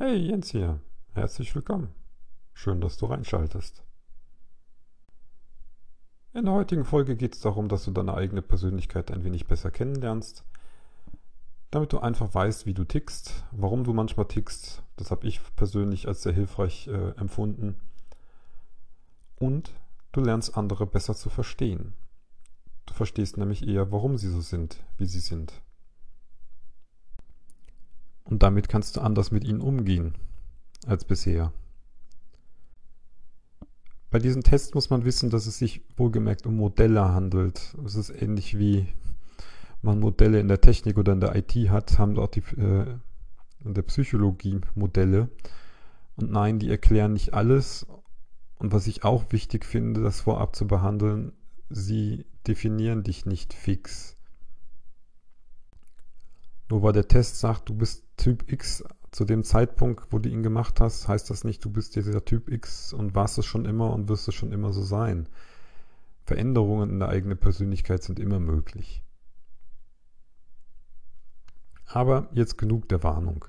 Hey Jens hier, herzlich willkommen. Schön, dass du reinschaltest. In der heutigen Folge geht es darum, dass du deine eigene Persönlichkeit ein wenig besser kennenlernst, damit du einfach weißt, wie du tickst, warum du manchmal tickst. Das habe ich persönlich als sehr hilfreich äh, empfunden. Und du lernst andere besser zu verstehen. Du verstehst nämlich eher, warum sie so sind, wie sie sind. Und damit kannst du anders mit ihnen umgehen als bisher. Bei diesen Tests muss man wissen, dass es sich wohlgemerkt um Modelle handelt. Es ist ähnlich wie man Modelle in der Technik oder in der IT hat, haben auch die äh, in der Psychologie Modelle. Und nein, die erklären nicht alles. Und was ich auch wichtig finde, das vorab zu behandeln, sie definieren dich nicht fix. Nur weil der Test sagt, du bist Typ X zu dem Zeitpunkt, wo du ihn gemacht hast, heißt das nicht, du bist dieser Typ X und warst es schon immer und wirst es schon immer so sein. Veränderungen in der eigenen Persönlichkeit sind immer möglich. Aber jetzt genug der Warnung.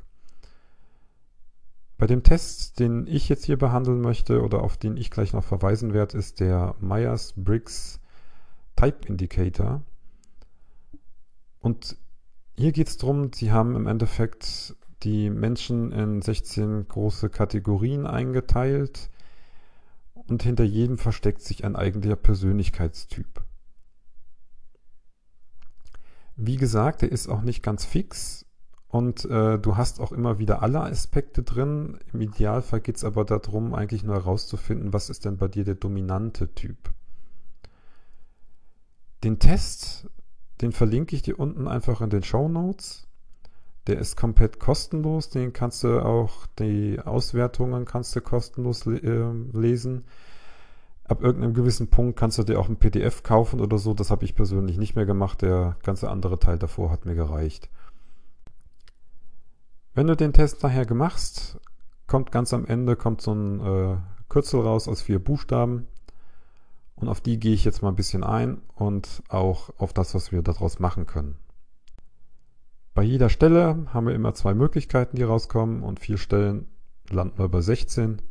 Bei dem Test, den ich jetzt hier behandeln möchte oder auf den ich gleich noch verweisen werde, ist der Myers-Briggs Type Indicator. Und hier geht es darum, sie haben im Endeffekt die Menschen in 16 große Kategorien eingeteilt und hinter jedem versteckt sich ein eigentlicher Persönlichkeitstyp. Wie gesagt, er ist auch nicht ganz fix und äh, du hast auch immer wieder alle Aspekte drin. Im Idealfall geht es aber darum, eigentlich nur herauszufinden, was ist denn bei dir der dominante Typ. Den Test den verlinke ich dir unten einfach in den Show Notes. Der ist komplett kostenlos. Den kannst du auch, die Auswertungen kannst du kostenlos äh, lesen. Ab irgendeinem gewissen Punkt kannst du dir auch ein PDF kaufen oder so. Das habe ich persönlich nicht mehr gemacht. Der ganze andere Teil davor hat mir gereicht. Wenn du den Test nachher gemacht, kommt ganz am Ende kommt so ein äh, Kürzel raus aus vier Buchstaben. Und auf die gehe ich jetzt mal ein bisschen ein und auch auf das, was wir daraus machen können. Bei jeder Stelle haben wir immer zwei Möglichkeiten, die rauskommen und vier Stellen landen wir bei 16.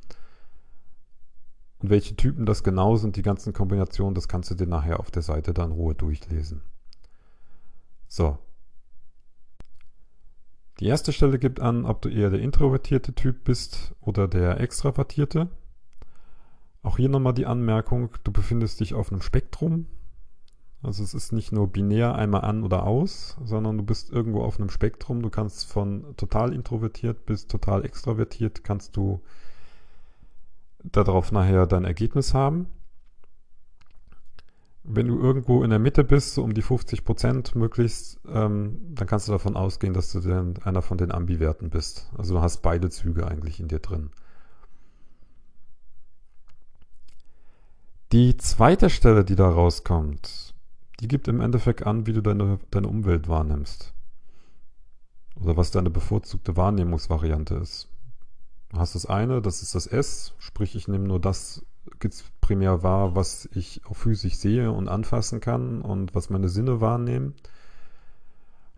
Und welche Typen das genau sind, die ganzen Kombinationen, das kannst du dir nachher auf der Seite dann in Ruhe durchlesen. So. Die erste Stelle gibt an, ob du eher der introvertierte Typ bist oder der extravertierte. Auch hier nochmal die Anmerkung, du befindest dich auf einem Spektrum. Also es ist nicht nur binär einmal an oder aus, sondern du bist irgendwo auf einem Spektrum. Du kannst von total introvertiert bis total extravertiert, kannst du darauf nachher dein Ergebnis haben. Wenn du irgendwo in der Mitte bist, so um die 50 Prozent möglichst, ähm, dann kannst du davon ausgehen, dass du dann einer von den Ambiverten bist. Also du hast beide Züge eigentlich in dir drin. Die zweite Stelle, die da rauskommt, die gibt im Endeffekt an, wie du deine, deine Umwelt wahrnimmst. Oder was deine bevorzugte Wahrnehmungsvariante ist. Du hast das eine, das ist das S, sprich ich nehme nur das primär wahr, was ich auch physisch sehe und anfassen kann und was meine Sinne wahrnehmen.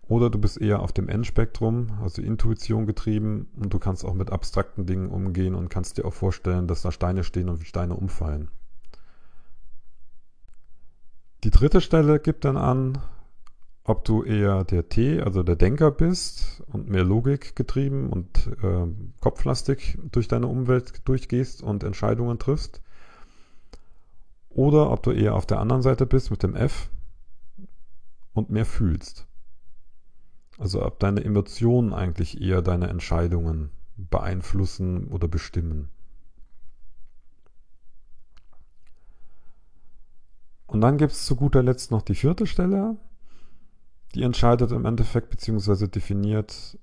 Oder du bist eher auf dem N-Spektrum, also Intuition getrieben und du kannst auch mit abstrakten Dingen umgehen und kannst dir auch vorstellen, dass da Steine stehen und wie Steine umfallen. Die dritte Stelle gibt dann an, ob du eher der T, also der Denker bist und mehr Logik getrieben und äh, kopflastig durch deine Umwelt durchgehst und Entscheidungen triffst. Oder ob du eher auf der anderen Seite bist mit dem F und mehr fühlst. Also ob deine Emotionen eigentlich eher deine Entscheidungen beeinflussen oder bestimmen. Und dann gibt es zu guter Letzt noch die vierte Stelle. Die entscheidet im Endeffekt bzw. definiert,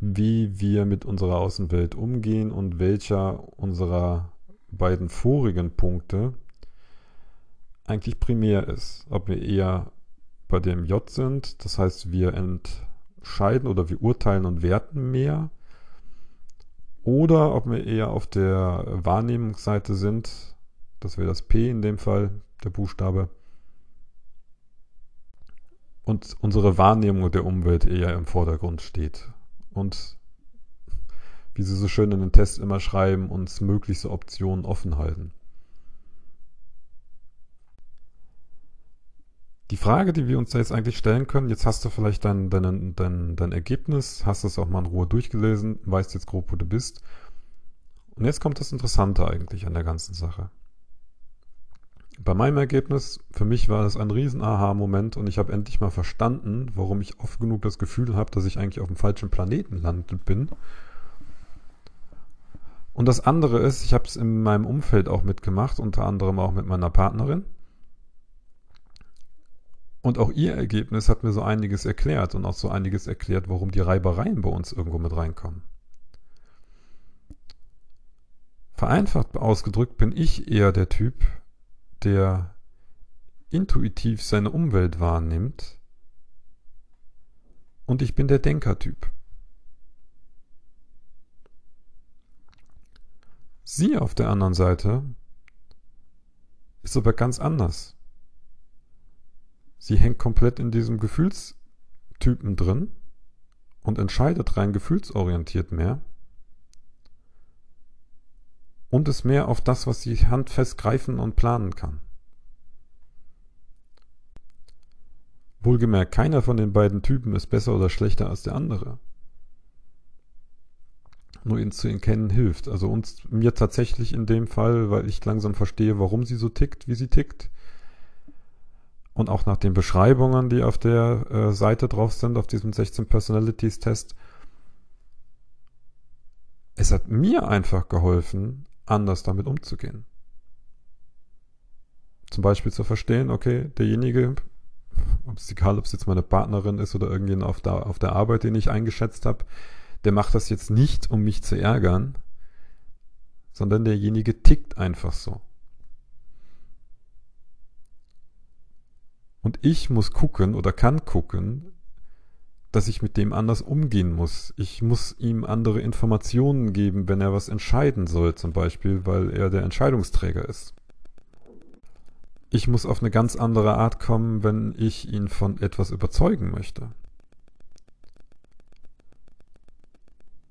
wie wir mit unserer Außenwelt umgehen und welcher unserer beiden vorigen Punkte eigentlich primär ist. Ob wir eher bei dem J sind, das heißt wir entscheiden oder wir urteilen und werten mehr, oder ob wir eher auf der Wahrnehmungsseite sind, das wäre das P in dem Fall, der Buchstabe. Und unsere Wahrnehmung der Umwelt eher im Vordergrund steht. Und wie sie so schön in den Test immer schreiben, uns möglichste Optionen offen halten. Die Frage, die wir uns da jetzt eigentlich stellen können, jetzt hast du vielleicht dein, dein, dein, dein Ergebnis, hast es auch mal in Ruhe durchgelesen, weißt jetzt grob, wo du bist. Und jetzt kommt das Interessante eigentlich an der ganzen Sache. Bei meinem Ergebnis, für mich war es ein riesen Aha-Moment und ich habe endlich mal verstanden, warum ich oft genug das Gefühl habe, dass ich eigentlich auf dem falschen Planeten landet bin. Und das andere ist, ich habe es in meinem Umfeld auch mitgemacht, unter anderem auch mit meiner Partnerin. Und auch ihr Ergebnis hat mir so einiges erklärt und auch so einiges erklärt, warum die Reibereien bei uns irgendwo mit reinkommen. Vereinfacht ausgedrückt bin ich eher der Typ, der intuitiv seine Umwelt wahrnimmt und ich bin der Denkertyp. Sie auf der anderen Seite ist aber ganz anders. Sie hängt komplett in diesem Gefühlstypen drin und entscheidet rein gefühlsorientiert mehr und ist mehr auf das, was sie handfest greifen und planen kann. Wohlgemerkt, keiner von den beiden Typen ist besser oder schlechter als der andere. Nur ihn zu erkennen hilft. Also uns, mir tatsächlich in dem Fall, weil ich langsam verstehe, warum sie so tickt, wie sie tickt, und auch nach den Beschreibungen, die auf der äh, Seite drauf sind, auf diesem 16 Personalities Test, es hat mir einfach geholfen, anders damit umzugehen. Zum Beispiel zu verstehen, okay, derjenige, ob es egal, ob es jetzt meine Partnerin ist oder irgendjemand auf der, auf der Arbeit, den ich eingeschätzt habe, der macht das jetzt nicht, um mich zu ärgern, sondern derjenige tickt einfach so. Und ich muss gucken oder kann gucken, dass ich mit dem anders umgehen muss. Ich muss ihm andere Informationen geben, wenn er was entscheiden soll, zum Beispiel, weil er der Entscheidungsträger ist. Ich muss auf eine ganz andere Art kommen, wenn ich ihn von etwas überzeugen möchte.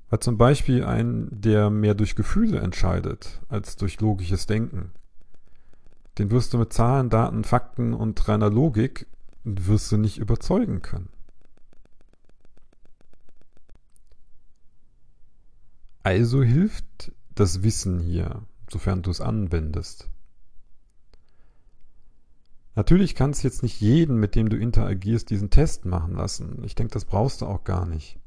Weil zum Beispiel ein, der mehr durch Gefühle entscheidet als durch logisches Denken, den wirst du mit Zahlen, Daten, Fakten und reiner Logik wirst du nicht überzeugen können. Also hilft das Wissen hier, sofern du es anwendest. Natürlich kannst du jetzt nicht jeden, mit dem du interagierst, diesen Test machen lassen. Ich denke, das brauchst du auch gar nicht.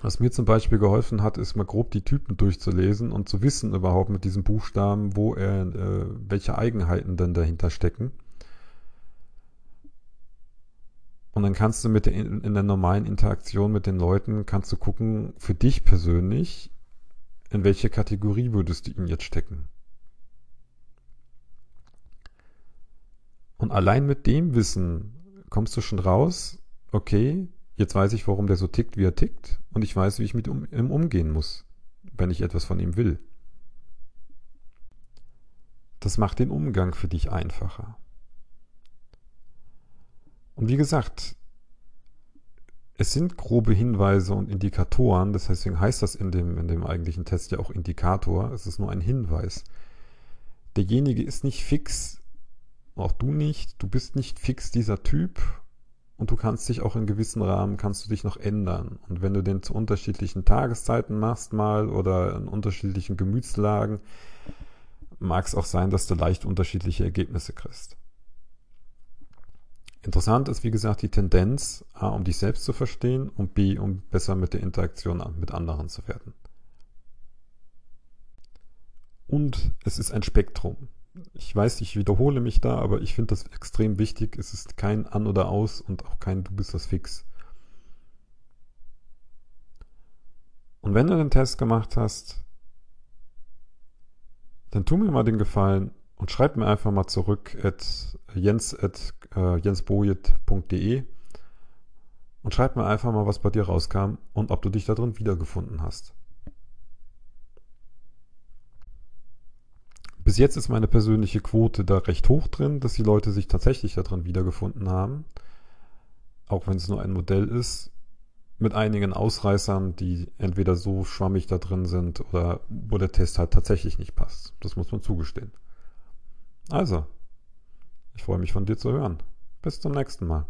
Was mir zum Beispiel geholfen hat, ist mal grob die Typen durchzulesen und zu wissen überhaupt mit diesem Buchstaben, wo er, äh, welche Eigenheiten denn dahinter stecken. Und dann kannst du mit der, in der normalen Interaktion mit den Leuten, kannst du gucken, für dich persönlich, in welche Kategorie würdest du ihn jetzt stecken. Und allein mit dem Wissen kommst du schon raus, okay, Jetzt weiß ich, warum der so tickt, wie er tickt, und ich weiß, wie ich mit ihm umgehen muss, wenn ich etwas von ihm will. Das macht den Umgang für dich einfacher. Und wie gesagt, es sind grobe Hinweise und Indikatoren, das heißt, deswegen heißt das in dem, in dem eigentlichen Test ja auch Indikator, es ist nur ein Hinweis. Derjenige ist nicht fix, auch du nicht, du bist nicht fix dieser Typ und du kannst dich auch in gewissen Rahmen, kannst du dich noch ändern. Und wenn du den zu unterschiedlichen Tageszeiten machst mal oder in unterschiedlichen Gemütslagen, mag es auch sein, dass du leicht unterschiedliche Ergebnisse kriegst. Interessant ist, wie gesagt, die Tendenz, A, um dich selbst zu verstehen und B, um besser mit der Interaktion mit anderen zu werden. Und es ist ein Spektrum ich weiß, ich wiederhole mich da, aber ich finde das extrem wichtig. Es ist kein An oder Aus und auch kein Du bist das fix. Und wenn du den Test gemacht hast, dann tu mir mal den Gefallen und schreib mir einfach mal zurück at jens at äh, jensbojet.de und schreib mir einfach mal, was bei dir rauskam und ob du dich da drin wiedergefunden hast. Bis jetzt ist meine persönliche Quote da recht hoch drin, dass die Leute sich tatsächlich darin wiedergefunden haben. Auch wenn es nur ein Modell ist. mit einigen Ausreißern, die entweder so schwammig da drin sind oder wo der Test halt tatsächlich nicht passt. Das muss man zugestehen. Also, ich freue mich von dir zu hören. Bis zum nächsten Mal.